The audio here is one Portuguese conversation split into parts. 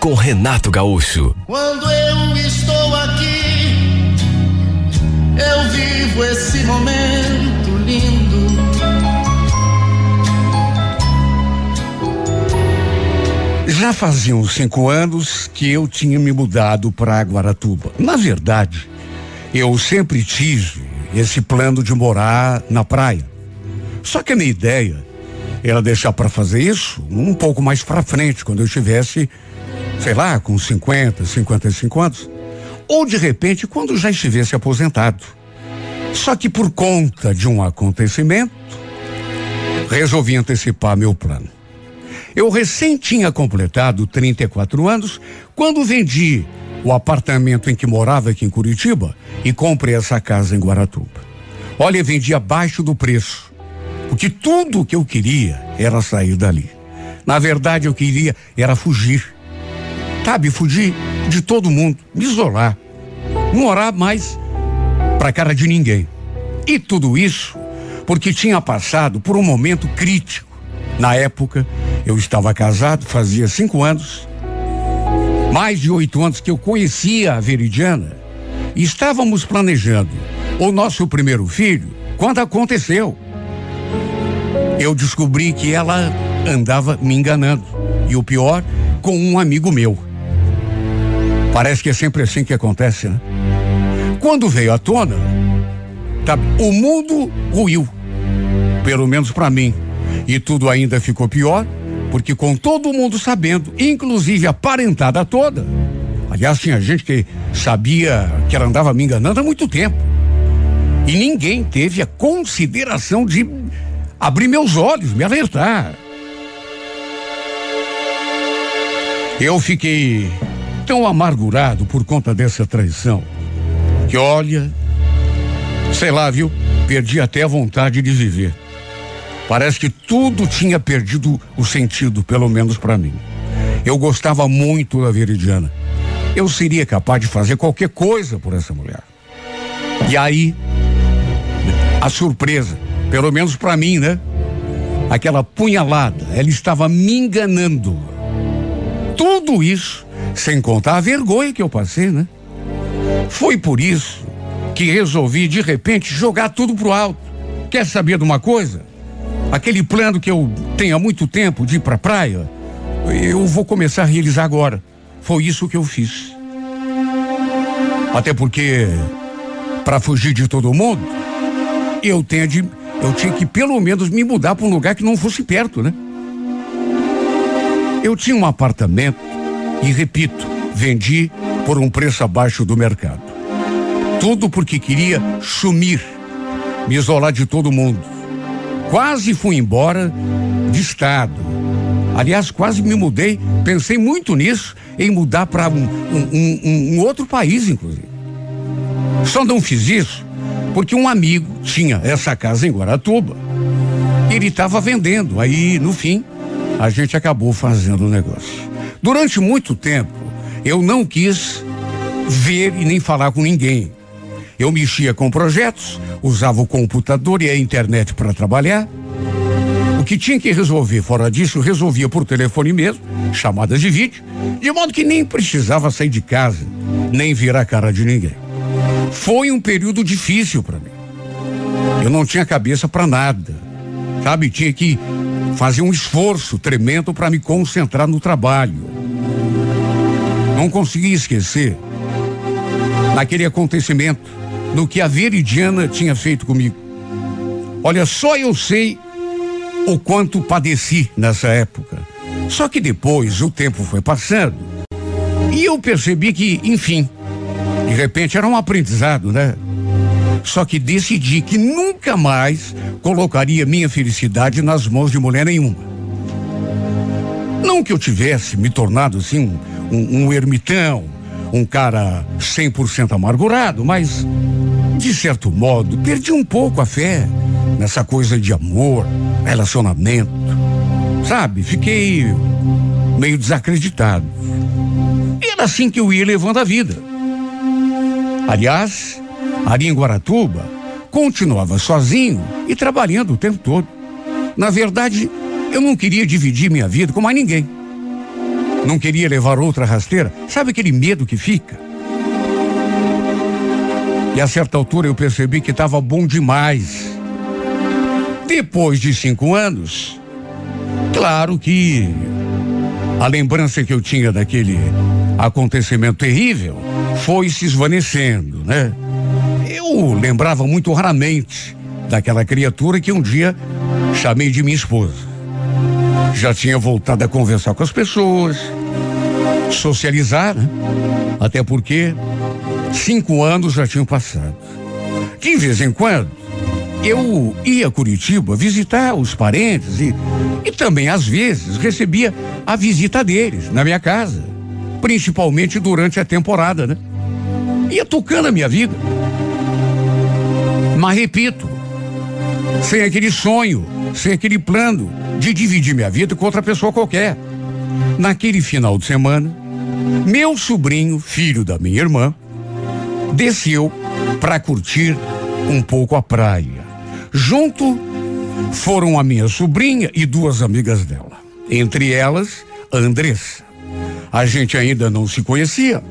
com Renato Gaúcho. Quando eu estou aqui, eu vivo esse momento lindo. Já faziam cinco anos que eu tinha me mudado para Guaratuba. Na verdade, eu sempre tive esse plano de morar na praia. Só que a minha ideia era deixar para fazer isso um pouco mais para frente, quando eu estivesse, sei lá, com 50, 55 anos. Ou de repente, quando já estivesse aposentado. Só que por conta de um acontecimento, resolvi antecipar meu plano. Eu recém tinha completado 34 anos quando vendi o apartamento em que morava aqui em Curitiba e comprei essa casa em Guaratuba. Olha, vendi abaixo do preço, porque tudo o que eu queria era sair dali. Na verdade, eu queria era fugir. Sabe, fugir de todo mundo, me isolar, não morar mais para cara de ninguém. E tudo isso porque tinha passado por um momento crítico. Na época, eu estava casado, fazia cinco anos, mais de oito anos que eu conhecia a Veridiana, e estávamos planejando o nosso primeiro filho quando aconteceu. Eu descobri que ela andava me enganando. E o pior, com um amigo meu. Parece que é sempre assim que acontece, né? Quando veio à tona, tá, o mundo ruiu. Pelo menos para mim. E tudo ainda ficou pior, porque com todo mundo sabendo, inclusive a parentada toda. Aliás, tinha gente que sabia que ela andava me enganando há muito tempo. E ninguém teve a consideração de abrir meus olhos, me alertar. Eu fiquei tão amargurado por conta dessa traição que, olha, sei lá, viu? Perdi até a vontade de viver. Parece que tudo tinha perdido o sentido, pelo menos para mim. Eu gostava muito da Veridiana. Eu seria capaz de fazer qualquer coisa por essa mulher. E aí, a surpresa, pelo menos para mim, né? Aquela punhalada, ela estava me enganando. Tudo isso, sem contar a vergonha que eu passei, né? Foi por isso que resolvi de repente jogar tudo pro alto. Quer saber de uma coisa? Aquele plano que eu tenho há muito tempo de ir pra praia, eu vou começar a realizar agora. Foi isso que eu fiz. Até porque, para fugir de todo mundo, eu tenho de, eu tinha que pelo menos me mudar para um lugar que não fosse perto, né? Eu tinha um apartamento e repito, vendi por um preço abaixo do mercado. Tudo porque queria sumir, me isolar de todo mundo. Quase fui embora de estado. Aliás, quase me mudei. Pensei muito nisso, em mudar para um, um, um, um outro país, inclusive. Só não fiz isso porque um amigo tinha essa casa em Guaratuba. Ele estava vendendo. Aí, no fim, a gente acabou fazendo o negócio. Durante muito tempo, eu não quis ver e nem falar com ninguém. Eu mexia com projetos, usava o computador e a internet para trabalhar. O que tinha que resolver fora disso, resolvia por telefone mesmo, chamadas de vídeo, de modo que nem precisava sair de casa, nem virar a cara de ninguém. Foi um período difícil para mim. Eu não tinha cabeça para nada. Sabe, tinha que fazer um esforço tremendo para me concentrar no trabalho. Não consegui esquecer naquele acontecimento, no que a Veridiana tinha feito comigo. Olha, só eu sei o quanto padeci nessa época. Só que depois o tempo foi passando e eu percebi que, enfim, de repente era um aprendizado, né? Só que decidi que nunca mais colocaria minha felicidade nas mãos de mulher nenhuma. Não que eu tivesse me tornado assim um, um, um ermitão, um cara 100% amargurado, mas de certo modo perdi um pouco a fé nessa coisa de amor, relacionamento. Sabe? Fiquei meio desacreditado. E era assim que eu ia levando a vida. Aliás, ali em Guaratuba, continuava sozinho e trabalhando o tempo todo. Na verdade, eu não queria dividir minha vida com mais ninguém. Não queria levar outra rasteira. Sabe aquele medo que fica? E a certa altura eu percebi que estava bom demais. Depois de cinco anos, claro que a lembrança que eu tinha daquele acontecimento terrível foi se esvanecendo, né? Lembrava muito raramente daquela criatura que um dia chamei de minha esposa. Já tinha voltado a conversar com as pessoas, socializar, né? Até porque cinco anos já tinham passado. De vez em quando, eu ia a Curitiba visitar os parentes e, e também, às vezes, recebia a visita deles na minha casa, principalmente durante a temporada, né? Ia tocando a minha vida. Mas repito, sem aquele sonho, sem aquele plano de dividir minha vida com outra pessoa qualquer. Naquele final de semana, meu sobrinho, filho da minha irmã, desceu para curtir um pouco a praia. Junto foram a minha sobrinha e duas amigas dela. Entre elas, a Andressa. A gente ainda não se conhecia.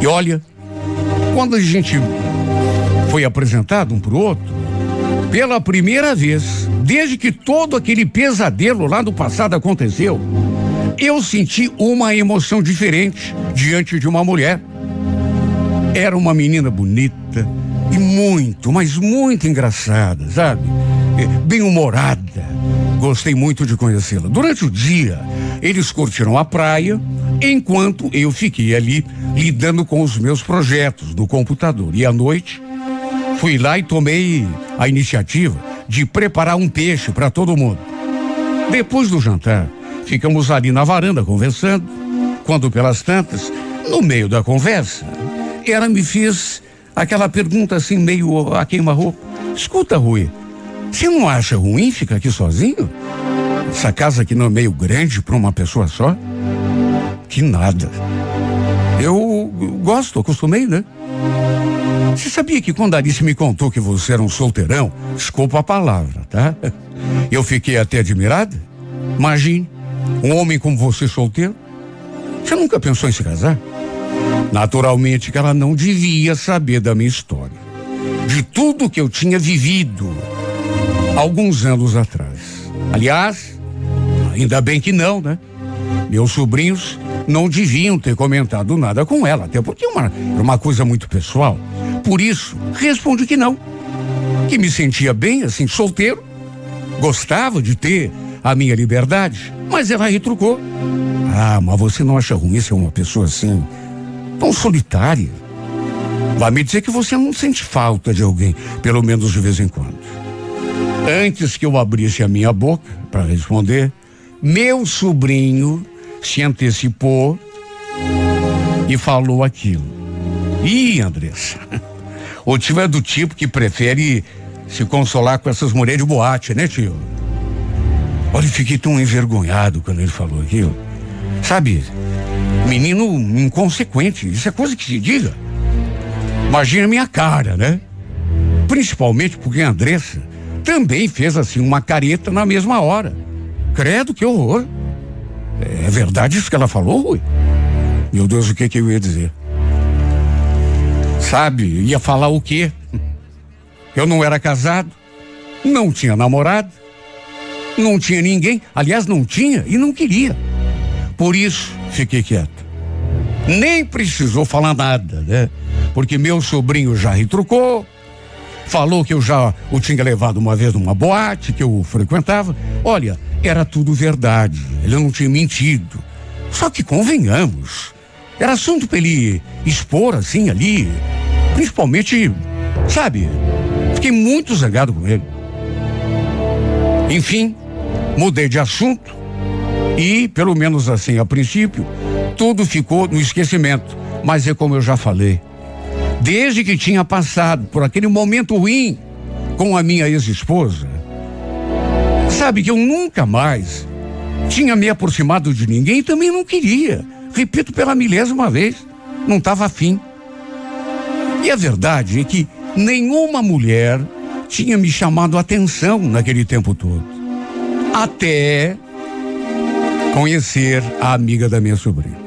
E olha, quando a gente foi apresentado um para o outro, pela primeira vez, desde que todo aquele pesadelo lá do passado aconteceu, eu senti uma emoção diferente diante de uma mulher. Era uma menina bonita e muito, mas muito engraçada, sabe? Bem humorada. Gostei muito de conhecê-la. Durante o dia, eles curtiram a praia, enquanto eu fiquei ali lidando com os meus projetos no computador. E à noite, fui lá e tomei a iniciativa de preparar um peixe para todo mundo. Depois do jantar, ficamos ali na varanda conversando, quando pelas tantas, no meio da conversa, ela me fez aquela pergunta assim meio a queima-roupa. Escuta, Rui, você não acha ruim ficar aqui sozinho? Essa casa aqui não é meio grande para uma pessoa só? Que nada. Eu gosto, acostumei, né? Você sabia que quando a Alice me contou que você era um solteirão, desculpa a palavra, tá? Eu fiquei até admirada. Imagine, um homem como você solteiro. Você nunca pensou em se casar? Naturalmente que ela não devia saber da minha história. De tudo que eu tinha vivido alguns anos atrás. Aliás, ainda bem que não, né? Meus sobrinhos não deviam ter comentado nada com ela, até porque é uma, é uma coisa muito pessoal. Por isso, respondi que não. Que me sentia bem, assim, solteiro. Gostava de ter a minha liberdade. Mas ela retrucou. Ah, mas você não acha ruim ser uma pessoa assim, tão solitária? Vai me dizer que você não sente falta de alguém, pelo menos de vez em quando. Antes que eu abrisse a minha boca para responder, meu sobrinho se antecipou e falou aquilo. Ih, Andressa, o tio é do tipo que prefere se consolar com essas mulheres de boate, né, tio? Olha, fiquei tão envergonhado quando ele falou aquilo. Sabe, menino inconsequente, isso é coisa que se diga. Imagina minha cara, né? Principalmente porque a Andressa também fez assim uma careta na mesma hora. Credo, que horror. É verdade isso que ela falou, Rui? Meu Deus, o que que eu ia dizer? Sabe, ia falar o quê? Eu não era casado, não tinha namorado, não tinha ninguém, aliás, não tinha e não queria. Por isso, fiquei quieto. Nem precisou falar nada, né? Porque meu sobrinho já retrucou, falou que eu já o tinha levado uma vez numa boate que eu frequentava. Olha, era tudo verdade, ele não tinha mentido. Só que convenhamos, era assunto para ele expor assim ali, principalmente, sabe? Fiquei muito zangado com ele. Enfim, mudei de assunto e, pelo menos assim a princípio, tudo ficou no esquecimento. Mas é como eu já falei, desde que tinha passado por aquele momento ruim com a minha ex-esposa, sabe que eu nunca mais tinha me aproximado de ninguém e também não queria. Repito pela milésima vez, não estava afim. E a verdade é que nenhuma mulher tinha me chamado a atenção naquele tempo todo. Até conhecer a amiga da minha sobrinha.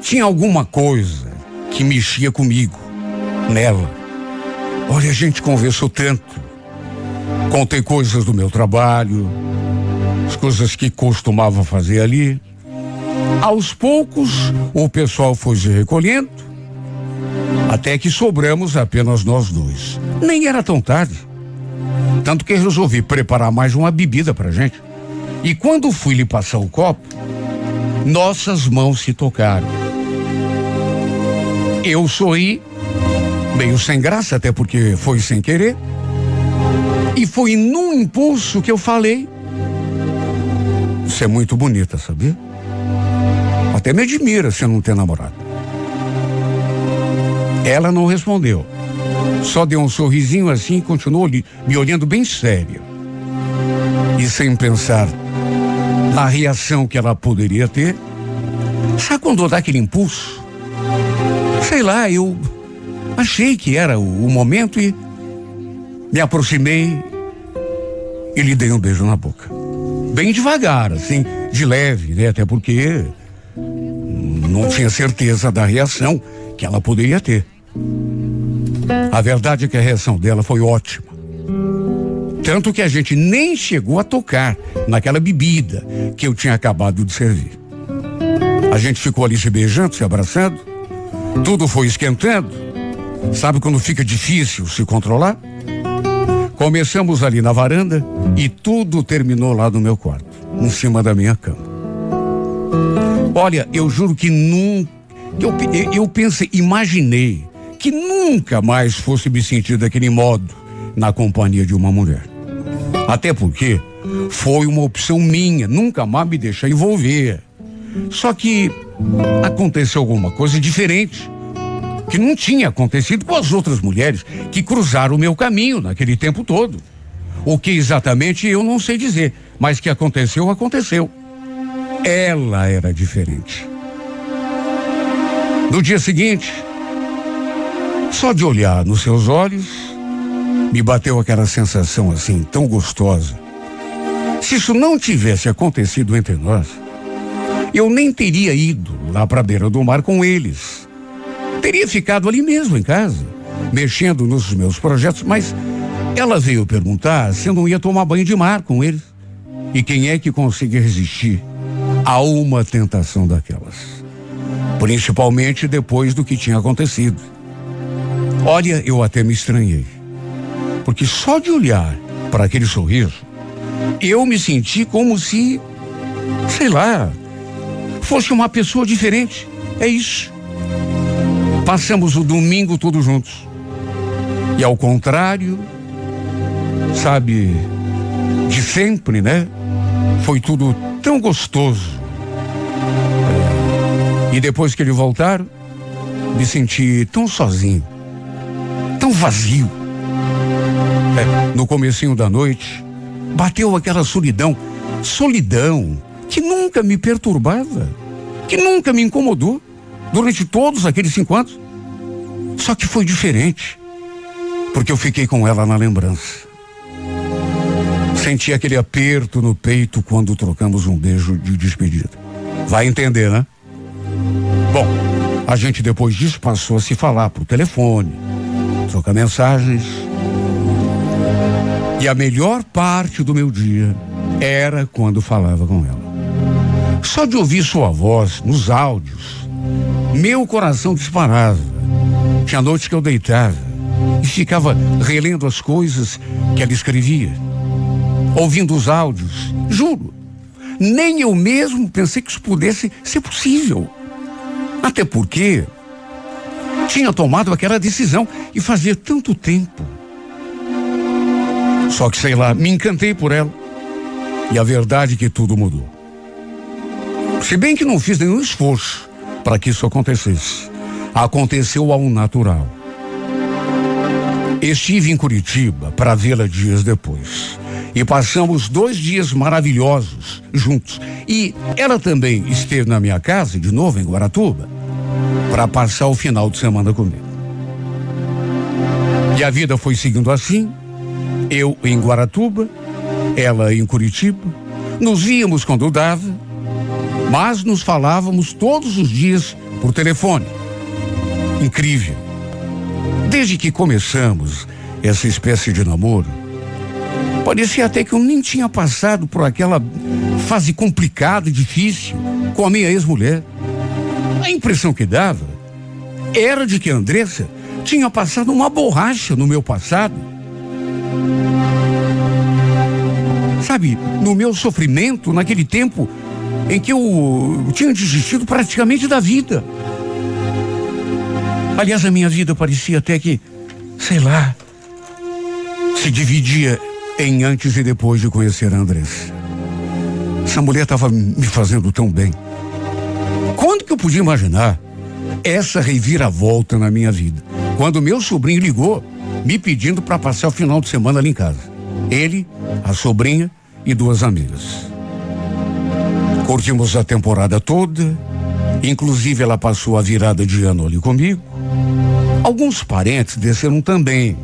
Tinha alguma coisa que mexia comigo, nela. Olha, a gente conversou tanto. Contei coisas do meu trabalho, as coisas que costumava fazer ali. Aos poucos, o pessoal foi se recolhendo, até que sobramos apenas nós dois. Nem era tão tarde. Tanto que resolvi preparar mais uma bebida pra gente. E quando fui lhe passar o copo, nossas mãos se tocaram. Eu sorri, meio sem graça, até porque foi sem querer. E foi num impulso que eu falei. Você é muito bonita, sabia? Até me admira você não ter namorado. Ela não respondeu. Só deu um sorrisinho assim e continuou me olhando bem sério. E sem pensar na reação que ela poderia ter. Sabe quando dá aquele impulso? Sei lá, eu achei que era o, o momento e me aproximei e lhe dei um beijo na boca. Bem devagar, assim, de leve, né? Até porque não tinha certeza da reação que ela poderia ter. A verdade é que a reação dela foi ótima. Tanto que a gente nem chegou a tocar naquela bebida que eu tinha acabado de servir. A gente ficou ali se beijando, se abraçando. Tudo foi esquentando. Sabe quando fica difícil se controlar? Começamos ali na varanda e tudo terminou lá no meu quarto, em cima da minha cama. Olha, eu juro que nunca. Eu, eu pensei, imaginei que nunca mais fosse me sentir daquele modo na companhia de uma mulher. Até porque foi uma opção minha, nunca mais me deixar envolver. Só que aconteceu alguma coisa diferente que não tinha acontecido com as outras mulheres que cruzaram o meu caminho naquele tempo todo. O que exatamente eu não sei dizer, mas que aconteceu, aconteceu. Ela era diferente. No dia seguinte, só de olhar nos seus olhos, me bateu aquela sensação assim tão gostosa. Se isso não tivesse acontecido entre nós, eu nem teria ido lá para a beira do mar com eles. Teria ficado ali mesmo em casa, mexendo nos meus projetos, mas ela veio perguntar se eu não ia tomar banho de mar com eles. E quem é que consegue resistir a uma tentação daquelas? Principalmente depois do que tinha acontecido. Olha, eu até me estranhei. Porque só de olhar para aquele sorriso, eu me senti como se, sei lá, fosse uma pessoa diferente. É isso. Passamos o domingo todos juntos. E ao contrário, sabe, de sempre, né? Foi tudo tão gostoso. E depois que ele voltar, me senti tão sozinho tão vazio. É, no comecinho da noite, bateu aquela solidão, solidão que nunca me perturbava, que nunca me incomodou durante todos aqueles cinco anos. Só que foi diferente, porque eu fiquei com ela na lembrança. Senti aquele aperto no peito quando trocamos um beijo de despedida. Vai entender, né? Bom, a gente depois disso passou a se falar por telefone trocar mensagens. E a melhor parte do meu dia era quando falava com ela. Só de ouvir sua voz nos áudios, meu coração disparava. Tinha noite que eu deitava e ficava relendo as coisas que ela escrevia, ouvindo os áudios. Juro, nem eu mesmo pensei que isso pudesse ser possível. Até porque tinha tomado aquela decisão e fazia tanto tempo. Só que, sei lá, me encantei por ela. E a verdade é que tudo mudou. Se bem que não fiz nenhum esforço para que isso acontecesse. aconteceu ao natural. Estive em Curitiba para vê-la dias depois. E passamos dois dias maravilhosos juntos. E ela também esteve na minha casa, de novo em Guaratuba, para passar o final de semana comigo. E a vida foi seguindo assim. Eu em Guaratuba, ela em Curitiba. Nos víamos quando dava, mas nos falávamos todos os dias por telefone. Incrível. Desde que começamos essa espécie de namoro, parecia até que eu nem tinha passado por aquela fase complicada e difícil com a minha ex-mulher. A impressão que dava era de que a Andressa tinha passado uma borracha no meu passado. Sabe, no meu sofrimento, naquele tempo em que eu tinha desistido praticamente da vida. Aliás, a minha vida parecia até que, sei lá, se dividia em antes e depois de conhecer a Andressa. Essa mulher estava me fazendo tão bem. Quando que eu podia imaginar essa reviravolta na minha vida? Quando meu sobrinho ligou, me pedindo para passar o final de semana ali em casa. Ele, a sobrinha e duas amigas. Curtimos a temporada toda, inclusive ela passou a virada de ano ali comigo. Alguns parentes desceram também.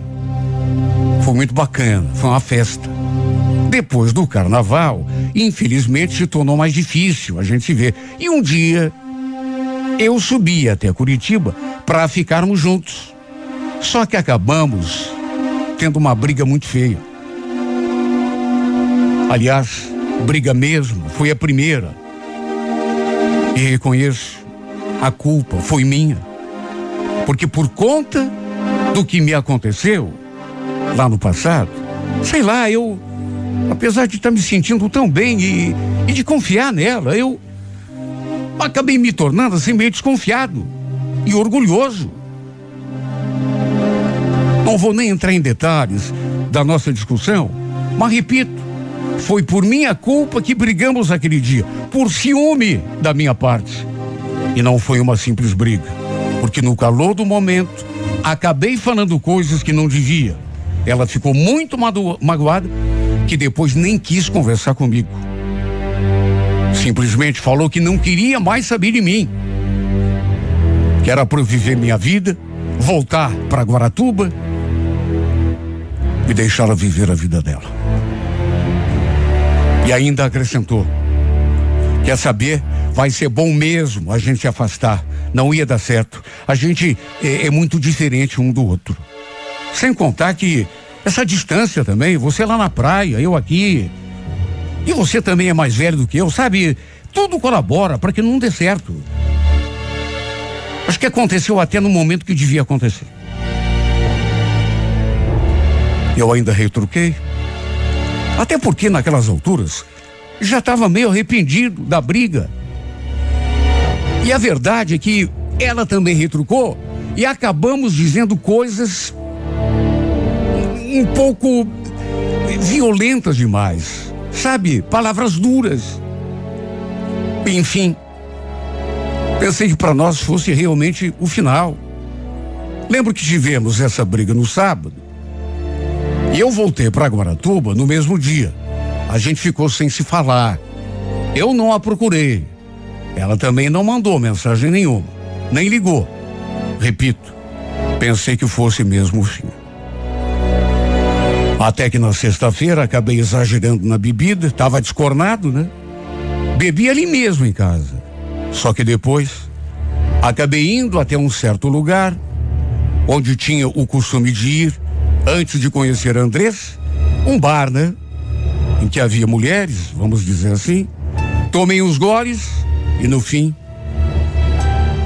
Foi muito bacana, foi uma festa. Depois do carnaval, infelizmente se tornou mais difícil a gente se ver. E um dia eu subi até Curitiba para ficarmos juntos. Só que acabamos tendo uma briga muito feia. Aliás, briga mesmo, foi a primeira. E reconheço, a culpa foi minha. Porque por conta do que me aconteceu lá no passado, sei lá, eu, apesar de estar me sentindo tão bem e, e de confiar nela, eu acabei me tornando assim meio desconfiado e orgulhoso. Não vou nem entrar em detalhes da nossa discussão, mas repito, foi por minha culpa que brigamos aquele dia, por ciúme da minha parte. E não foi uma simples briga porque no calor do momento acabei falando coisas que não devia. Ela ficou muito magoada que depois nem quis conversar comigo. Simplesmente falou que não queria mais saber de mim. Que era para eu viver minha vida, voltar para Guaratuba e deixar ela viver a vida dela. E ainda acrescentou: Quer saber? Vai ser bom mesmo a gente se afastar não ia dar certo. A gente é, é muito diferente um do outro. Sem contar que essa distância também, você lá na praia, eu aqui. E você também é mais velho do que eu, sabe? Tudo colabora para que não dê certo. Acho que aconteceu até no momento que devia acontecer. Eu ainda retruquei. Até porque naquelas alturas já estava meio arrependido da briga. E a verdade é que ela também retrucou e acabamos dizendo coisas um pouco violentas demais. Sabe? Palavras duras. Enfim. Pensei que para nós fosse realmente o final. Lembro que tivemos essa briga no sábado. E eu voltei para Guaratuba no mesmo dia. A gente ficou sem se falar. Eu não a procurei. Ela também não mandou mensagem nenhuma, nem ligou. Repito, pensei que fosse mesmo o fim. Até que na sexta-feira acabei exagerando na bebida, estava descornado, né? Bebi ali mesmo em casa. Só que depois acabei indo até um certo lugar onde tinha o costume de ir antes de conhecer Andrés, um bar, né? Em que havia mulheres, vamos dizer assim. Tomei uns goles e no fim,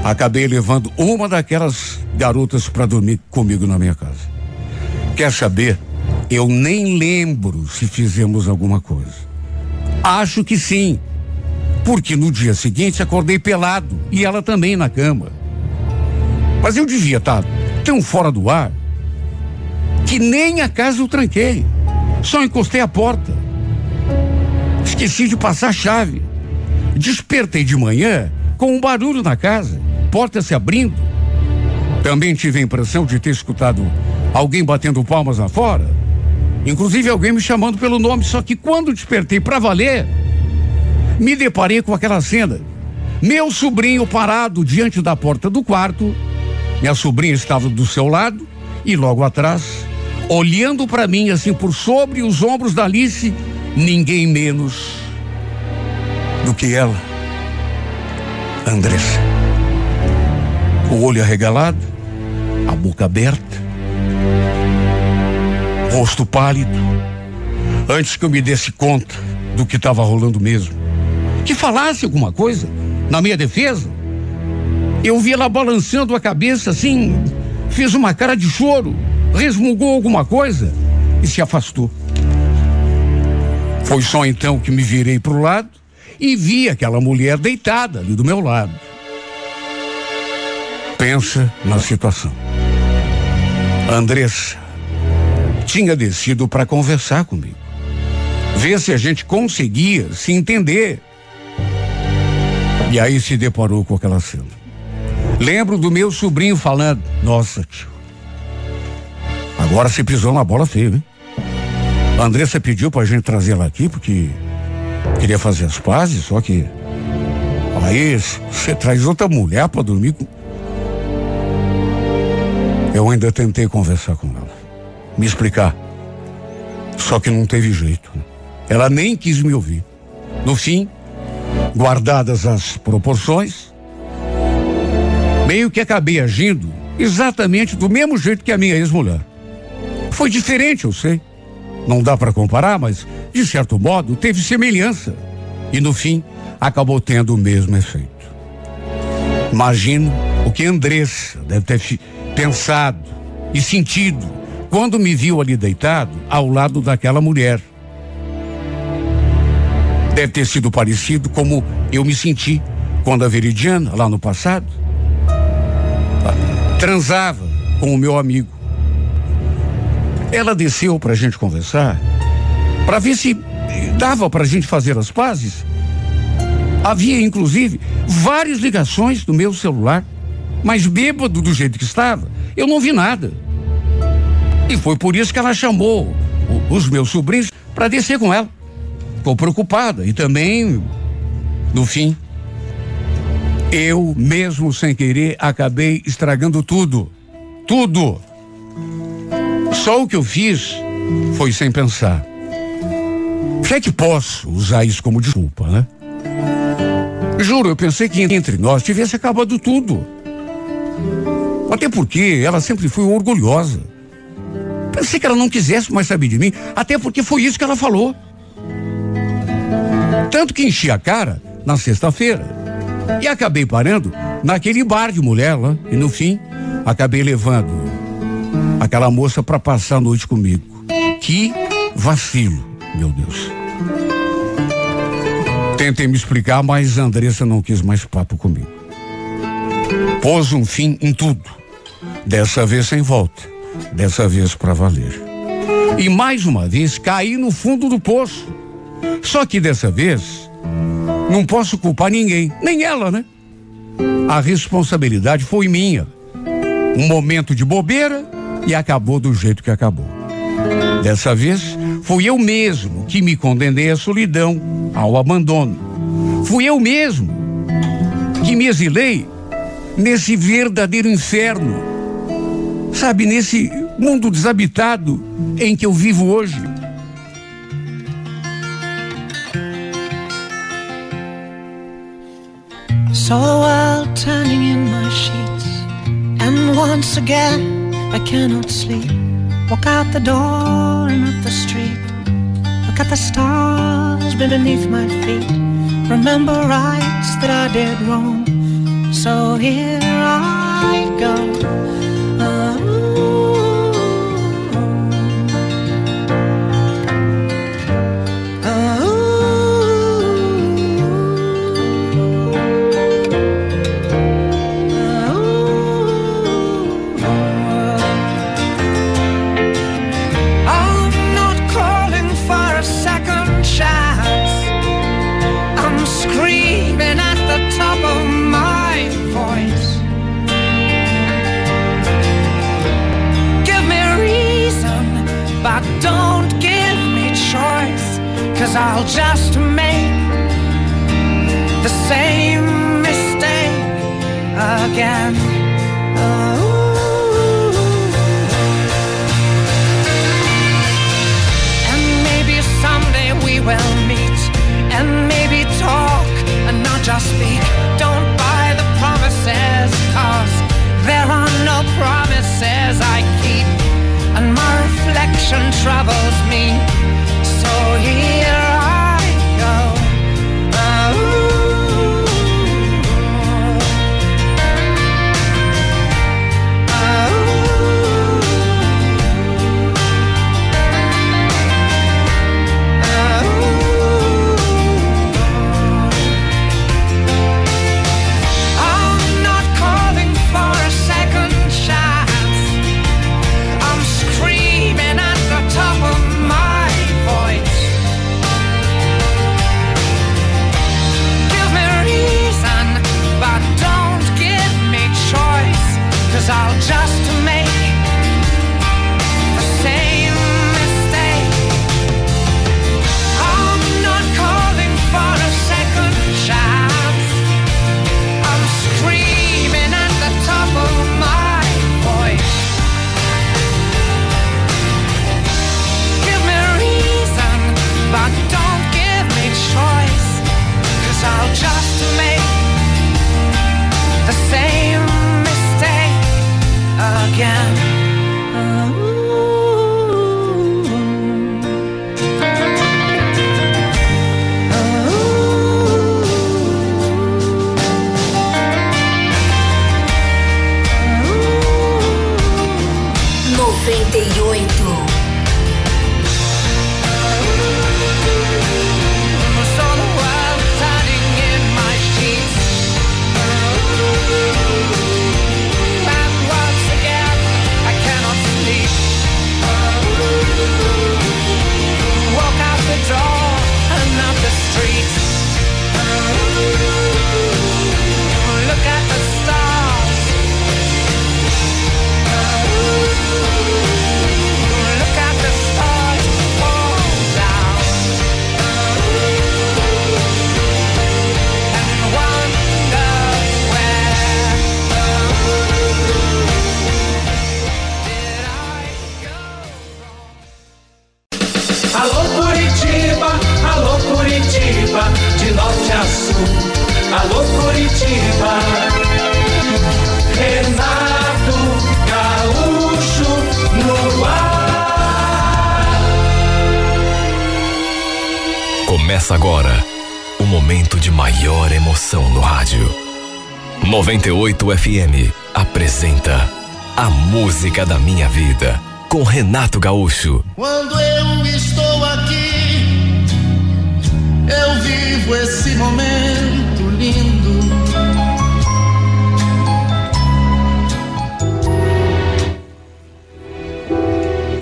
acabei levando uma daquelas garotas para dormir comigo na minha casa. Quer saber? Eu nem lembro se fizemos alguma coisa. Acho que sim, porque no dia seguinte acordei pelado e ela também na cama. Mas eu devia estar tão fora do ar que nem a casa eu tranquei. Só encostei a porta. Esqueci de passar a chave. Despertei de manhã com um barulho na casa, porta se abrindo. Também tive a impressão de ter escutado alguém batendo palmas lá fora. Inclusive alguém me chamando pelo nome, só que quando despertei para valer, me deparei com aquela cena. Meu sobrinho parado diante da porta do quarto, minha sobrinha estava do seu lado e logo atrás, olhando para mim assim por sobre os ombros da Alice, ninguém menos do que ela, Andressa. O olho arregalado, a boca aberta, rosto pálido. Antes que eu me desse conta do que estava rolando mesmo, que falasse alguma coisa na minha defesa, eu vi ela balançando a cabeça assim, fez uma cara de choro, resmungou alguma coisa e se afastou. Foi só então que me virei para o lado e vi aquela mulher deitada ali do meu lado. Pensa na situação. Andressa tinha descido para conversar comigo. Ver se a gente conseguia se entender. E aí se deparou com aquela cena. Lembro do meu sobrinho falando: Nossa, tio, agora se pisou na bola feia, hein? A Andressa pediu pra gente trazer ela aqui porque queria fazer as pazes, só que aí você traz outra mulher pra dormir com. Eu ainda tentei conversar com ela, me explicar. Só que não teve jeito. Ela nem quis me ouvir. No fim, guardadas as proporções, meio que acabei agindo exatamente do mesmo jeito que a minha ex-mulher. Foi diferente, eu sei. Não dá para comparar, mas de certo modo teve semelhança. E no fim, acabou tendo o mesmo efeito. Imagino o que Andressa deve ter pensado e sentido quando me viu ali deitado ao lado daquela mulher. Deve ter sido parecido como eu me senti quando a Veridiana, lá no passado, transava com o meu amigo. Ela desceu para a gente conversar, para ver se dava para a gente fazer as pazes. Havia, inclusive, várias ligações no meu celular, mas bêbado do jeito que estava, eu não vi nada. E foi por isso que ela chamou os meus sobrinhos para descer com ela. Ficou preocupada e também, no fim, eu mesmo sem querer acabei estragando tudo. Tudo. Só o que eu fiz foi sem pensar. Já que posso usar isso como desculpa, né? Juro, eu pensei que entre nós tivesse acabado tudo. Até porque ela sempre foi orgulhosa. Pensei que ela não quisesse mais saber de mim, até porque foi isso que ela falou. Tanto que enchi a cara na sexta-feira. E acabei parando naquele bar de mulher lá. E no fim, acabei levando aquela moça para passar a noite comigo. Que vacilo, meu Deus. Tentei me explicar, mas Andressa não quis mais papo comigo. Pôs um fim em tudo. Dessa vez sem volta. Dessa vez para valer. E mais uma vez caí no fundo do poço. Só que dessa vez não posso culpar ninguém, nem ela, né? A responsabilidade foi minha. Um momento de bobeira e acabou do jeito que acabou. Dessa vez, fui eu mesmo que me condenei à solidão, ao abandono. Fui eu mesmo que me exilei nesse verdadeiro inferno. Sabe, nesse mundo desabitado em que eu vivo hoje. So while turning in my sheets, and once again I cannot sleep. Walk out the door and up the street. Look at the stars beneath my feet. Remember rights that I did wrong. So here I go. I'll just make the same mistake again. Oh. And maybe someday we will meet and maybe talk and not just speak. Don't buy the promises, cause there are no promises I keep. And my reflection troubles me. Começa agora o momento de maior emoção no rádio. 98 FM apresenta A Música da Minha Vida com Renato Gaúcho. Quando eu estou aqui, eu vivo esse momento lindo.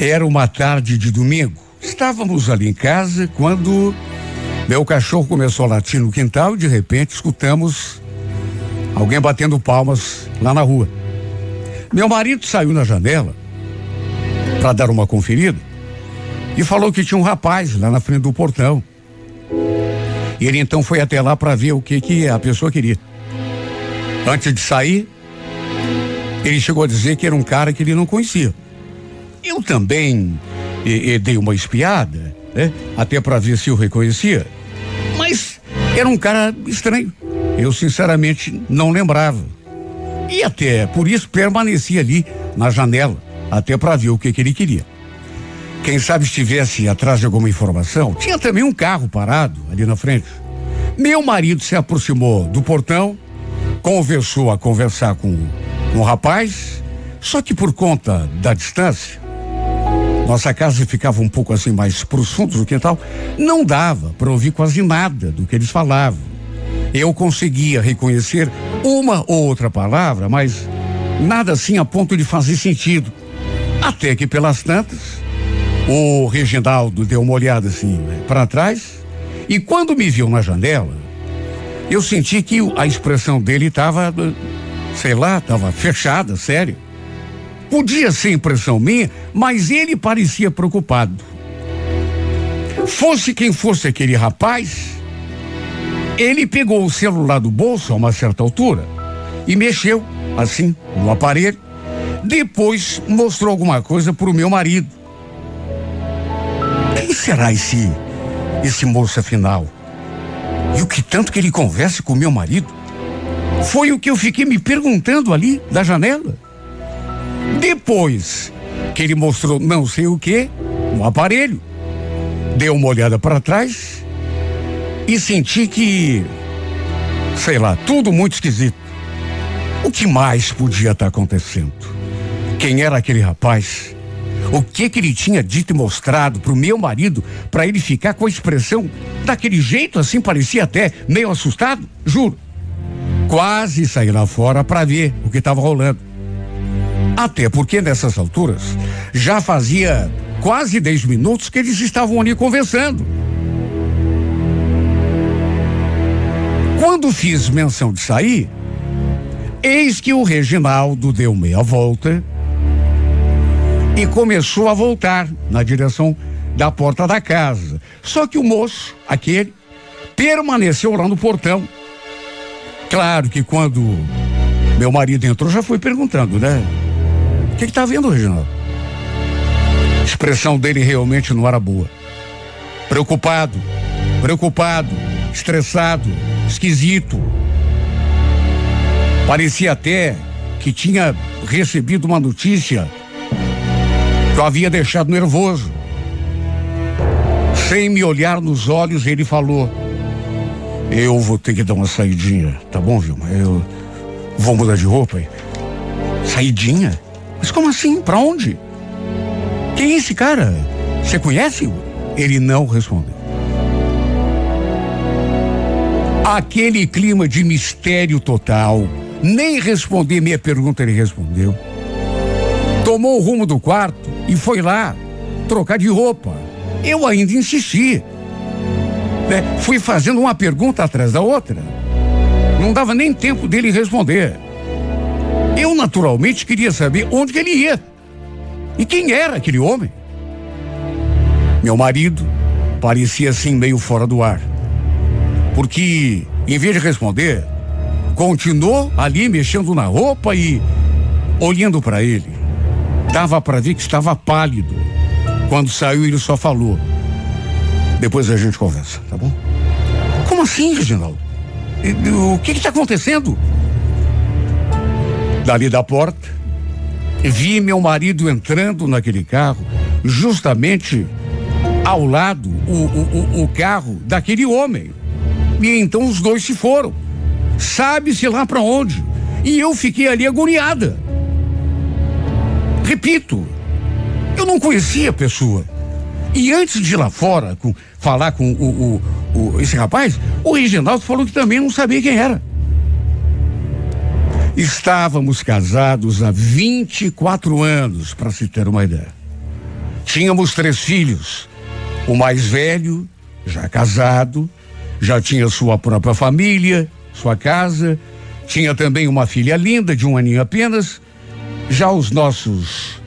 Era uma tarde de domingo. Estávamos ali em casa quando meu cachorro começou a latir no quintal e de repente escutamos alguém batendo palmas lá na rua. Meu marido saiu na janela para dar uma conferida e falou que tinha um rapaz lá na frente do portão. E ele então foi até lá para ver o que que a pessoa queria. Antes de sair, ele chegou a dizer que era um cara que ele não conhecia. Eu também eh, eh, dei uma espiada, né? Até para ver se eu reconhecia. Mas era um cara estranho. Eu sinceramente não lembrava. E até por isso permaneci ali na janela, até para ver o que, que ele queria. Quem sabe estivesse atrás de alguma informação, tinha também um carro parado ali na frente. Meu marido se aproximou do portão, conversou a conversar com, o rapaz, só que por conta da distância, nossa casa ficava um pouco assim mais pros fundos do quintal, não dava para ouvir quase nada do que eles falavam. Eu conseguia reconhecer uma ou outra palavra, mas nada assim a ponto de fazer sentido. Até que pelas tantas, o Reginaldo deu uma olhada assim né, para trás e quando me viu na janela, eu senti que a expressão dele estava, sei lá, estava fechada, sério. Podia ser impressão minha, mas ele parecia preocupado. Fosse quem fosse aquele rapaz, ele pegou o celular do bolso a uma certa altura e mexeu assim no aparelho. Depois mostrou alguma coisa para o meu marido. Quem será esse esse moço afinal? E o que tanto que ele conversa com meu marido? Foi o que eu fiquei me perguntando ali da janela. Depois que ele mostrou não sei o que no aparelho, deu uma olhada para trás e senti que, sei lá, tudo muito esquisito. O que mais podia estar tá acontecendo? Quem era aquele rapaz? O que que ele tinha dito e mostrado pro meu marido para ele ficar com a expressão daquele jeito assim, parecia até meio assustado? Juro. Quase saí lá fora para ver o que estava rolando. Até porque nessas alturas já fazia quase 10 minutos que eles estavam ali conversando. Quando fiz menção de sair, eis que o Reginaldo deu meia volta e começou a voltar na direção da porta da casa. Só que o moço, aquele, permaneceu lá no portão. Claro que quando meu marido entrou, já foi perguntando, né? O que, está vendo, Reginaldo? A expressão dele realmente não era boa. Preocupado, preocupado, estressado, esquisito. Parecia até que tinha recebido uma notícia que eu havia deixado nervoso. Sem me olhar nos olhos, ele falou: Eu vou ter que dar uma saidinha, tá bom, Vilma? Eu vou mudar de roupa. Saidinha? Mas como assim? Pra onde? Quem é esse cara? Você conhece? Ele não respondeu. Aquele clima de mistério total. Nem responder minha pergunta ele respondeu. Tomou o rumo do quarto e foi lá trocar de roupa. Eu ainda insisti. Né? Fui fazendo uma pergunta atrás da outra. Não dava nem tempo dele responder. Eu naturalmente queria saber onde que ele ia. E quem era aquele homem? Meu marido parecia assim meio fora do ar. Porque, em vez de responder, continuou ali mexendo na roupa e olhando para ele. Dava para ver que estava pálido. Quando saiu, ele só falou: Depois a gente conversa, tá bom? Como assim, Reginaldo? O que está acontecendo? Dali da porta, vi meu marido entrando naquele carro, justamente ao lado o, o, o, carro daquele homem. E então os dois se foram. Sabe-se lá para onde. E eu fiquei ali agoniada. Repito, eu não conhecia a pessoa. E antes de ir lá fora, com, falar com o, o, o, esse rapaz, o Reginaldo falou que também não sabia quem era. Estávamos casados há 24 anos, para se ter uma ideia. Tínhamos três filhos. O mais velho, já casado, já tinha sua própria família, sua casa, tinha também uma filha linda de um aninho apenas. Já os nossos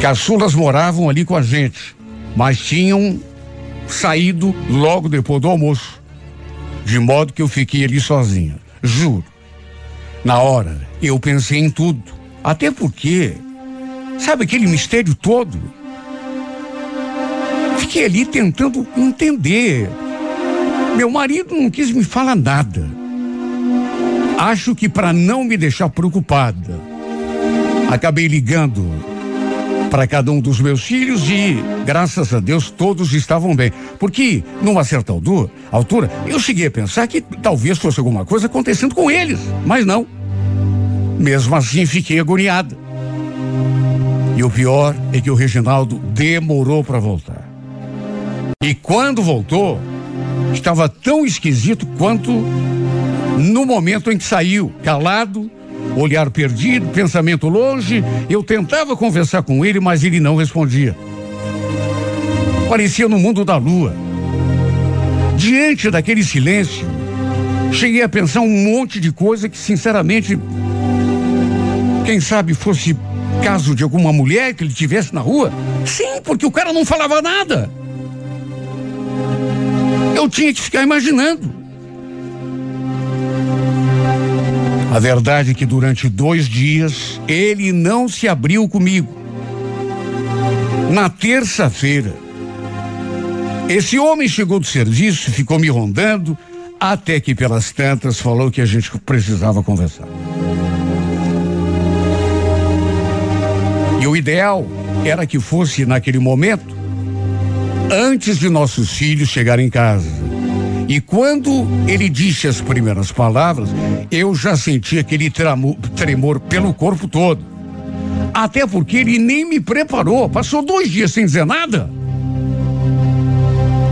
caçulas moravam ali com a gente, mas tinham saído logo depois do almoço, de modo que eu fiquei ali sozinha. Juro. Na hora, eu pensei em tudo. Até porque, sabe aquele mistério todo? Fiquei ali tentando entender meu marido não quis me falar nada. Acho que para não me deixar preocupada, acabei ligando para cada um dos meus filhos e, graças a Deus, todos estavam bem. Porque, numa certa altura, eu cheguei a pensar que talvez fosse alguma coisa acontecendo com eles, mas não. Mesmo assim, fiquei agoniada. E o pior é que o Reginaldo demorou para voltar. E quando voltou, estava tão esquisito quanto no momento em que saiu, calado, olhar perdido, pensamento longe. Eu tentava conversar com ele, mas ele não respondia. Parecia no mundo da lua. Diante daquele silêncio, cheguei a pensar um monte de coisa que, sinceramente, quem sabe fosse caso de alguma mulher que ele tivesse na rua? Sim, porque o cara não falava nada. Eu tinha que ficar imaginando. A verdade é que durante dois dias ele não se abriu comigo. Na terça-feira, esse homem chegou do serviço, ficou me rondando, até que pelas tantas falou que a gente precisava conversar. E o ideal era que fosse naquele momento, antes de nossos filhos chegarem em casa. E quando ele disse as primeiras palavras, eu já senti aquele tremor pelo corpo todo. Até porque ele nem me preparou, passou dois dias sem dizer nada.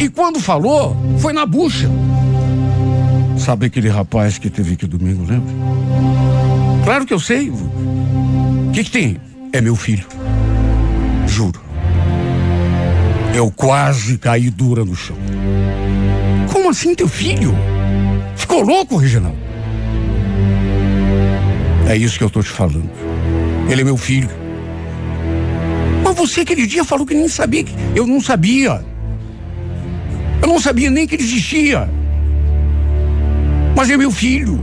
E quando falou, foi na bucha. Sabe aquele rapaz que teve aqui domingo, lembra? Claro que eu sei. O que, que tem? É meu filho. Juro. Eu quase caí dura no chão. Como assim, teu filho? Ficou louco, Reginaldo? É isso que eu tô te falando. Ele é meu filho. Mas você aquele dia falou que nem sabia. Que... Eu não sabia. Eu não sabia nem que ele existia. Mas é meu filho.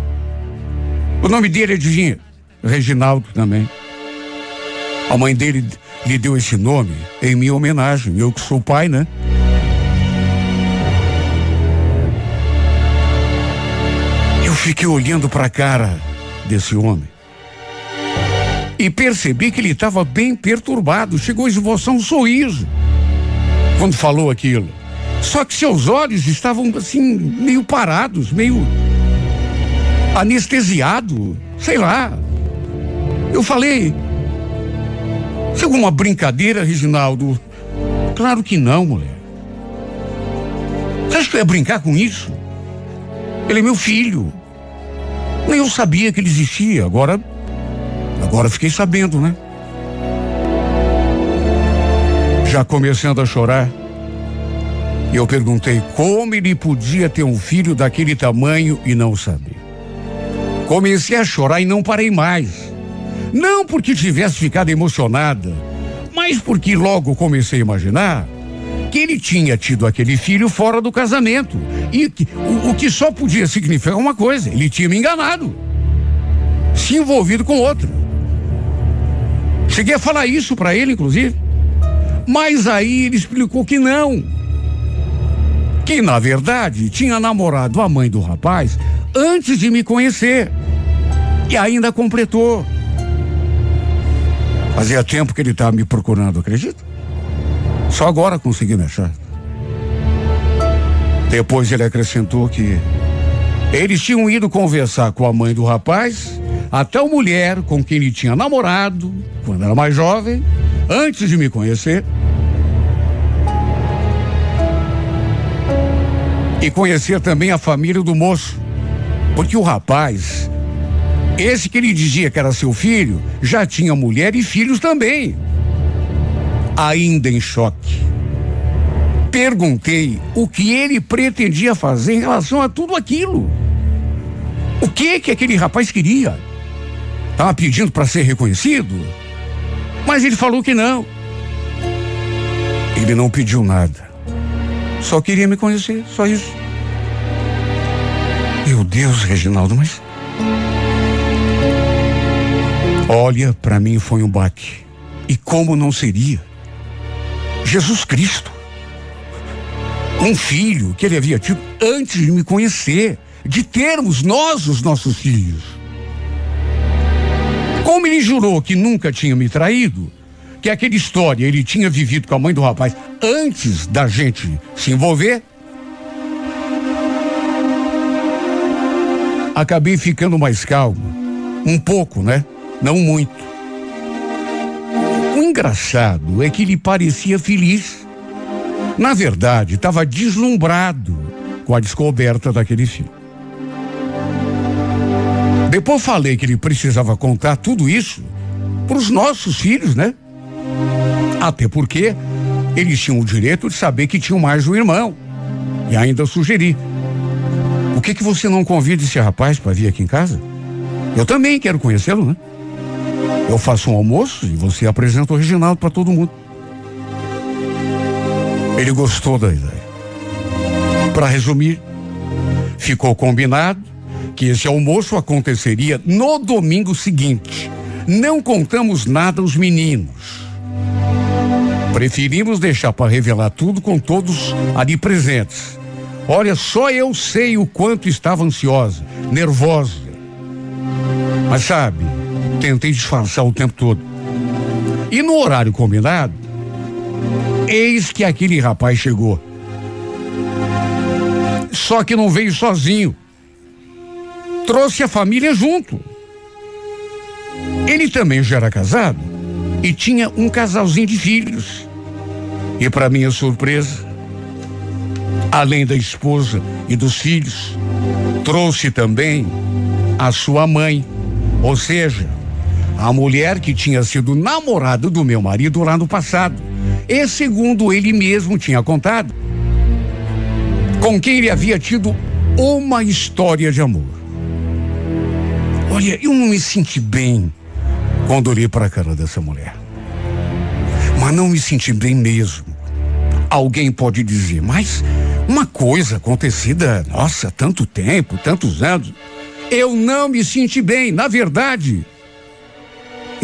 O nome dele, adivinha? Reginaldo também. A mãe dele lhe deu esse nome em minha homenagem. Eu que sou pai, né? Fiquei olhando para a cara desse homem e percebi que ele estava bem perturbado. Chegou a esboçar um sorriso quando falou aquilo. Só que seus olhos estavam assim, meio parados, meio anestesiado, sei lá. Eu falei, isso é alguma brincadeira, Reginaldo? Claro que não, mulher. Você acha que eu ia brincar com isso? Ele é meu filho. Nem eu sabia que ele existia. Agora, agora fiquei sabendo, né? Já começando a chorar. Eu perguntei como ele podia ter um filho daquele tamanho e não saber. Comecei a chorar e não parei mais. Não porque tivesse ficado emocionada, mas porque logo comecei a imaginar que ele tinha tido aquele filho fora do casamento. E que, o, o que só podia significar uma coisa: ele tinha me enganado, se envolvido com outra. Cheguei a falar isso para ele, inclusive. Mas aí ele explicou que não que na verdade tinha namorado a mãe do rapaz antes de me conhecer. E ainda completou. Fazia tempo que ele estava me procurando, acredita? Só agora consegui me achar. Depois ele acrescentou que eles tinham ido conversar com a mãe do rapaz, até a mulher com quem ele tinha namorado, quando era mais jovem, antes de me conhecer. e conhecer também a família do moço. Porque o rapaz, esse que ele dizia que era seu filho, já tinha mulher e filhos também. Ainda em choque. Perguntei o que ele pretendia fazer em relação a tudo aquilo. O que que aquele rapaz queria? Estava pedindo para ser reconhecido? Mas ele falou que não. Ele não pediu nada. Só queria me conhecer, só isso. Meu Deus, Reginaldo, mas. Olha, para mim foi um baque. E como não seria? Jesus Cristo. Um filho que ele havia tido antes de me conhecer, de termos nós os nossos filhos. Como ele jurou que nunca tinha me traído, que aquela história ele tinha vivido com a mãe do rapaz antes da gente se envolver. Acabei ficando mais calmo. Um pouco, né? Não muito. Engraçado é que ele parecia feliz. Na verdade, estava deslumbrado com a descoberta daquele filho. Depois falei que ele precisava contar tudo isso para os nossos filhos, né? Até porque eles tinham o direito de saber que tinham mais um irmão. E ainda sugeri. O que que você não convida esse rapaz para vir aqui em casa? Eu também quero conhecê-lo, né? Eu faço um almoço e você apresenta o Reginaldo para todo mundo. Ele gostou da ideia. Para resumir, ficou combinado que esse almoço aconteceria no domingo seguinte. Não contamos nada aos meninos. Preferimos deixar para revelar tudo com todos ali presentes. Olha, só eu sei o quanto estava ansiosa, nervosa. Mas sabe, tentei disfarçar o tempo todo. E no horário combinado, eis que aquele rapaz chegou. Só que não veio sozinho. Trouxe a família junto. Ele também já era casado e tinha um casalzinho de filhos. E para minha surpresa, além da esposa e dos filhos, trouxe também a sua mãe, ou seja, a mulher que tinha sido namorada do meu marido lá no passado. E segundo ele mesmo tinha contado, com quem ele havia tido uma história de amor. Olha, eu não me senti bem quando olhei para a cara dessa mulher. Mas não me senti bem mesmo. Alguém pode dizer, mas uma coisa acontecida, nossa, tanto tempo, tantos anos. Eu não me senti bem, na verdade.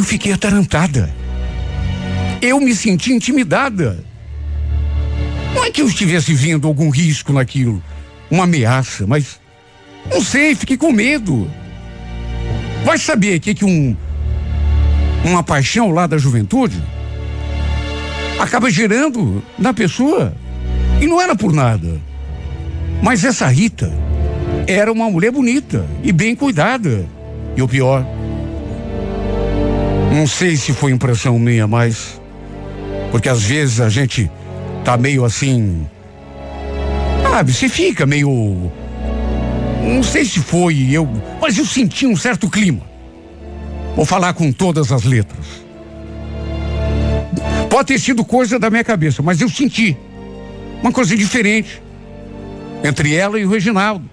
Eu fiquei atarantada. Eu me senti intimidada. Não é que eu estivesse vendo algum risco naquilo, uma ameaça, mas não sei, fiquei com medo. Vai saber que que um uma paixão lá da juventude acaba gerando na pessoa e não era por nada. Mas essa Rita era uma mulher bonita e bem cuidada. E o pior, não sei se foi impressão minha, mas porque às vezes a gente tá meio assim, sabe, você fica meio não sei se foi eu, mas eu senti um certo clima. Vou falar com todas as letras. Pode ter sido coisa da minha cabeça, mas eu senti uma coisa diferente entre ela e o Reginaldo.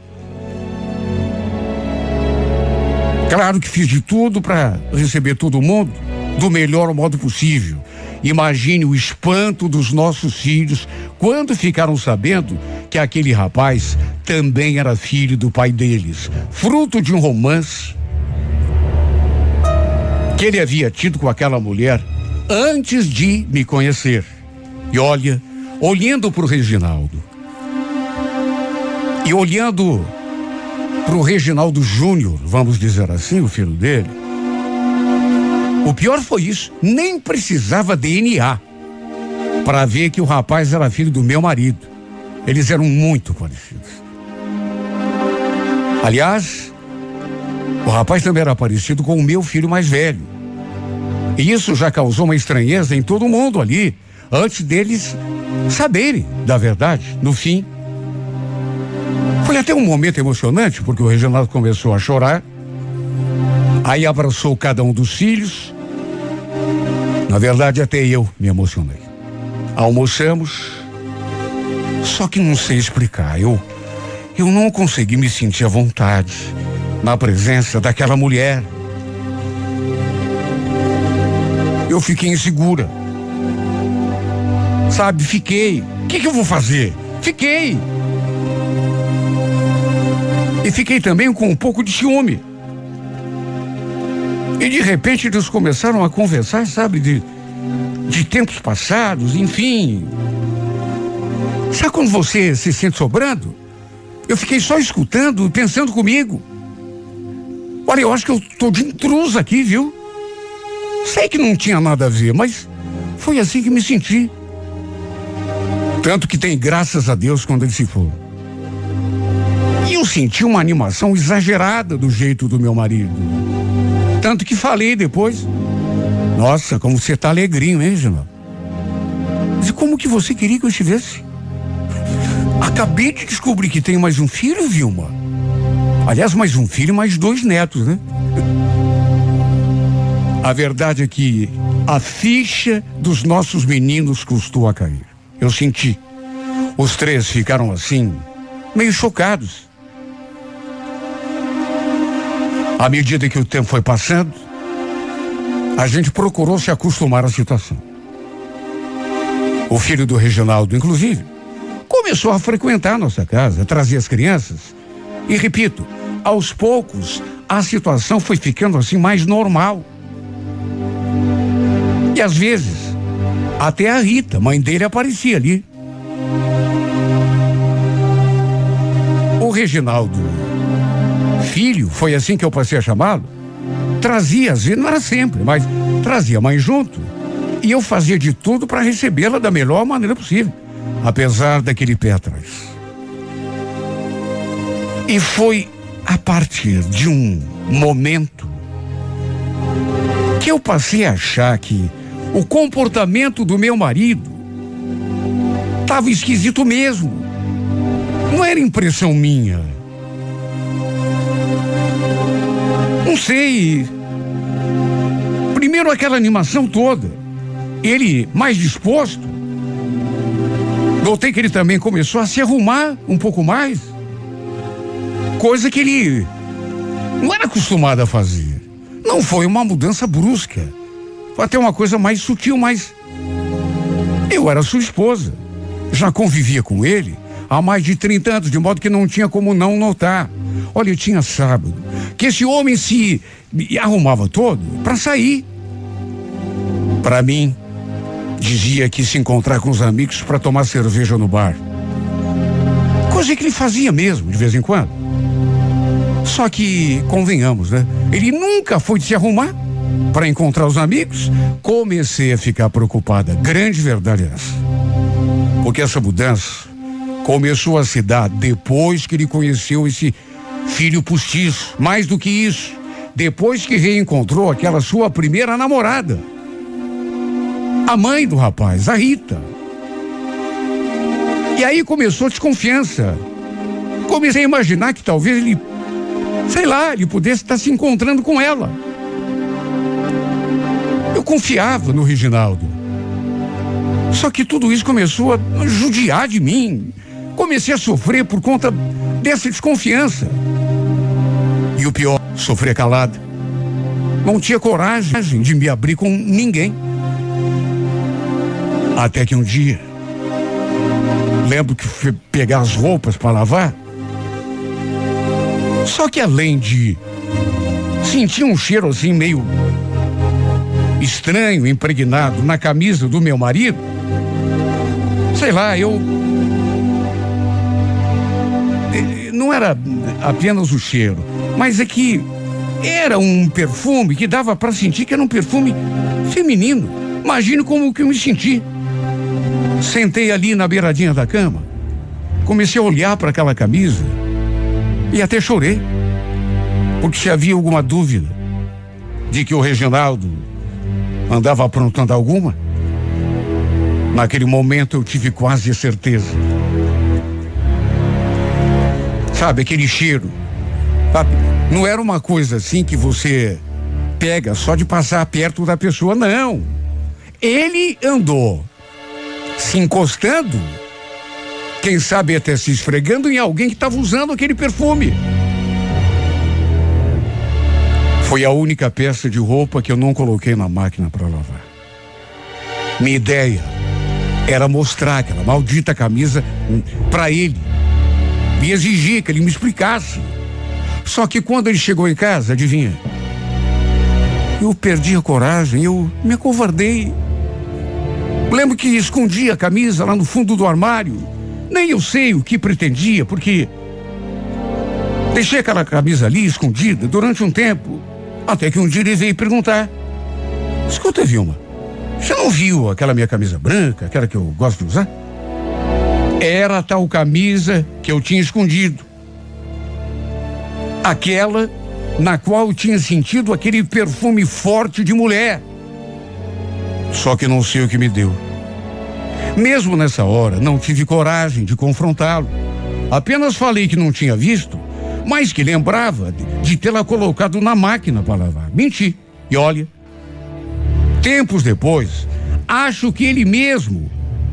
Claro que fiz de tudo para receber todo mundo do melhor modo possível. Imagine o espanto dos nossos filhos quando ficaram sabendo que aquele rapaz também era filho do pai deles, fruto de um romance que ele havia tido com aquela mulher antes de me conhecer. E olha, olhando para o Reginaldo e olhando para o Reginaldo Júnior, vamos dizer assim, o filho dele. O pior foi isso, nem precisava DNA para ver que o rapaz era filho do meu marido. Eles eram muito parecidos. Aliás, o rapaz também era parecido com o meu filho mais velho. E isso já causou uma estranheza em todo mundo ali, antes deles saberem da verdade. No fim, foi até um momento emocionante, porque o Reginaldo começou a chorar. Aí abraçou cada um dos filhos. Na verdade, até eu me emocionei. Almoçamos. Só que não sei explicar. Eu, eu não consegui me sentir à vontade na presença daquela mulher. Eu fiquei insegura. Sabe, fiquei. O que, que eu vou fazer? Fiquei. E fiquei também com um pouco de ciúme. E de repente eles começaram a conversar, sabe, de, de tempos passados, enfim. Sabe quando você se sente sobrando? Eu fiquei só escutando e pensando comigo. Olha, eu acho que eu tô de intruso aqui, viu? Sei que não tinha nada a ver, mas foi assim que me senti. Tanto que tem graças a Deus quando ele se for. Senti uma animação exagerada do jeito do meu marido. Tanto que falei depois. Nossa, como você tá alegrinho, hein, Gina? Mas como que você queria que eu estivesse? Acabei de descobrir que tenho mais um filho, Vilma. Aliás, mais um filho e mais dois netos, né? A verdade é que a ficha dos nossos meninos custou a cair. Eu senti. Os três ficaram assim, meio chocados. À medida que o tempo foi passando, a gente procurou se acostumar à situação. O filho do Reginaldo, inclusive, começou a frequentar nossa casa, trazia as crianças. E repito, aos poucos a situação foi ficando assim mais normal. E às vezes, até a Rita, mãe dele, aparecia ali. O Reginaldo, filho, foi assim que eu passei a chamá-lo, trazia, às vezes, não era sempre, mas trazia a mãe junto. E eu fazia de tudo para recebê-la da melhor maneira possível, apesar daquele pé atrás. E foi a partir de um momento que eu passei a achar que o comportamento do meu marido estava esquisito mesmo. Não era impressão minha. Não sei. Primeiro aquela animação toda. Ele mais disposto. Notei que ele também começou a se arrumar um pouco mais. Coisa que ele não era acostumado a fazer. Não foi uma mudança brusca. Foi até uma coisa mais sutil, mas eu era sua esposa. Já convivia com ele há mais de 30 anos, de modo que não tinha como não notar. Olha, eu tinha sábado que esse homem se arrumava todo para sair. Para mim, dizia que se encontrar com os amigos para tomar cerveja no bar. Coisa que ele fazia mesmo, de vez em quando. Só que, convenhamos, né? Ele nunca foi se arrumar para encontrar os amigos. Comecei a ficar preocupada. Grande verdade é essa. Porque essa mudança começou a se dar depois que ele conheceu esse filho postiço. Mais do que isso, depois que reencontrou aquela sua primeira namorada. A mãe do rapaz, a Rita. E aí começou desconfiança. Comecei a imaginar que talvez ele, sei lá, ele pudesse estar se encontrando com ela. Eu confiava no Reginaldo. Só que tudo isso começou a judiar de mim. Comecei a sofrer por conta dessa desconfiança. E o pior, sofrer calado. Não tinha coragem de me abrir com ninguém. Até que um dia, lembro que fui pegar as roupas para lavar. Só que além de sentir um cheiro assim meio estranho, impregnado na camisa do meu marido, sei lá, eu. Eh, não era apenas o cheiro, mas é que era um perfume que dava para sentir que era um perfume feminino. Imagine como que eu me senti. Sentei ali na beiradinha da cama, comecei a olhar para aquela camisa e até chorei. Porque se havia alguma dúvida de que o Reginaldo andava aprontando alguma, naquele momento eu tive quase certeza. Sabe, aquele cheiro. Sabe? Não era uma coisa assim que você pega só de passar perto da pessoa, não. Ele andou se encostando, quem sabe até se esfregando em alguém que estava usando aquele perfume. Foi a única peça de roupa que eu não coloquei na máquina para lavar. Minha ideia era mostrar aquela maldita camisa para ele e exigir que ele me explicasse. Só que quando ele chegou em casa, adivinha? Eu perdi a coragem, eu me acovardei. Lembro que escondi a camisa lá no fundo do armário. Nem eu sei o que pretendia, porque deixei aquela camisa ali escondida durante um tempo. Até que um dia ele veio perguntar: Escuta, Vilma, você não viu aquela minha camisa branca, aquela que eu gosto de usar? Era a tal camisa que eu tinha escondido. Aquela na qual tinha sentido aquele perfume forte de mulher. Só que não sei o que me deu. Mesmo nessa hora, não tive coragem de confrontá-lo. Apenas falei que não tinha visto, mas que lembrava de, de tê-la colocado na máquina para lavar. Menti. E olha, tempos depois, acho que ele mesmo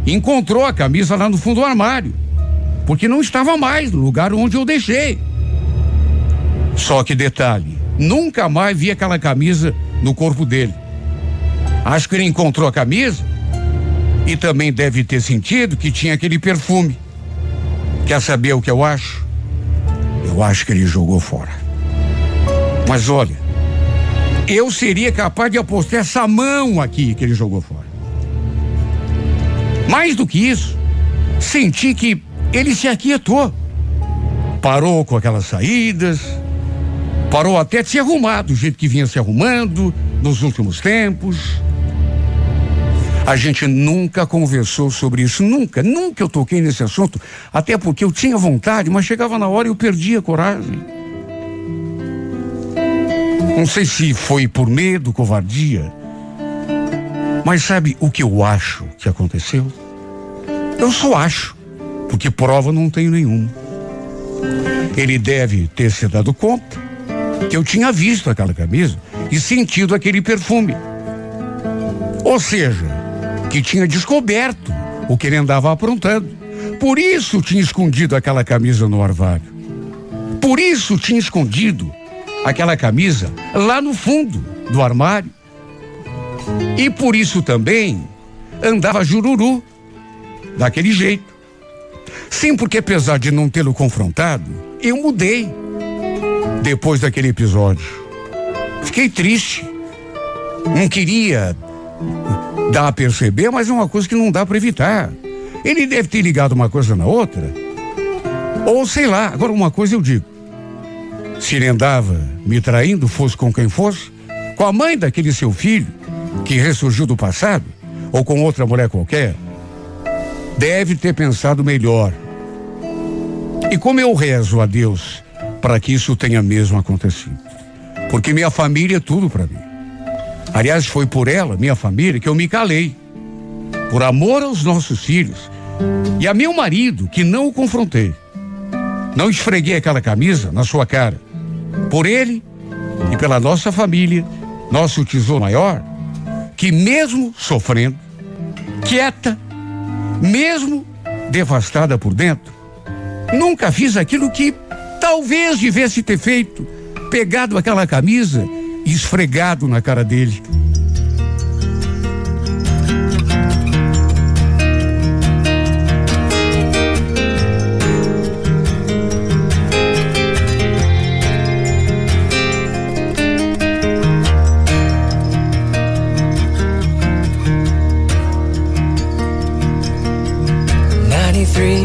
encontrou a camisa lá no fundo do armário, porque não estava mais no lugar onde eu deixei. Só que detalhe, nunca mais vi aquela camisa no corpo dele. Acho que ele encontrou a camisa e também deve ter sentido que tinha aquele perfume. Quer saber o que eu acho? Eu acho que ele jogou fora. Mas olha, eu seria capaz de apostar essa mão aqui que ele jogou fora. Mais do que isso, senti que ele se aquietou. Parou com aquelas saídas, parou até de se arrumar do jeito que vinha se arrumando nos últimos tempos. A gente nunca conversou sobre isso, nunca, nunca eu toquei nesse assunto, até porque eu tinha vontade, mas chegava na hora e eu perdia a coragem. Não sei se foi por medo, covardia, mas sabe o que eu acho que aconteceu? Eu só acho, porque prova não tenho nenhuma. Ele deve ter se dado conta que eu tinha visto aquela camisa e sentido aquele perfume. Ou seja, que tinha descoberto o que ele andava aprontando. Por isso tinha escondido aquela camisa no armário. Por isso tinha escondido aquela camisa lá no fundo do armário. E por isso também andava jururu, daquele jeito. Sim, porque apesar de não tê-lo confrontado, eu mudei depois daquele episódio. Fiquei triste. Não queria dar a perceber, mas é uma coisa que não dá para evitar. Ele deve ter ligado uma coisa na outra. Ou sei lá, agora uma coisa eu digo. Se ele andava me traindo, fosse com quem fosse, com a mãe daquele seu filho, que ressurgiu do passado, ou com outra mulher qualquer, deve ter pensado melhor. E como eu rezo a Deus para que isso tenha mesmo acontecido. Porque minha família é tudo para mim. Aliás, foi por ela, minha família, que eu me calei. Por amor aos nossos filhos. E a meu marido, que não o confrontei. Não esfreguei aquela camisa na sua cara. Por ele e pela nossa família, nosso tesouro maior, que mesmo sofrendo, quieta, mesmo devastada por dentro, nunca fiz aquilo que talvez devesse ter feito, pegado aquela camisa e esfregado na cara dele. Ninety-three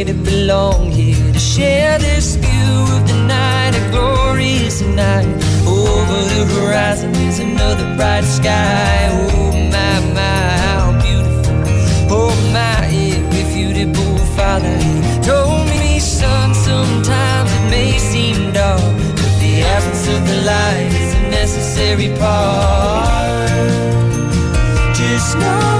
way to belong here to share this view of the night, a glorious night. Over the horizon is another bright sky. Oh my, my, how beautiful. Oh my, irrefutable father. He told me, son, sometimes it may seem dark, but the absence of the light is a necessary part. Just know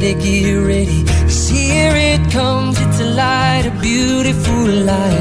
ready, get ready. Here it comes, it's a light, a beautiful light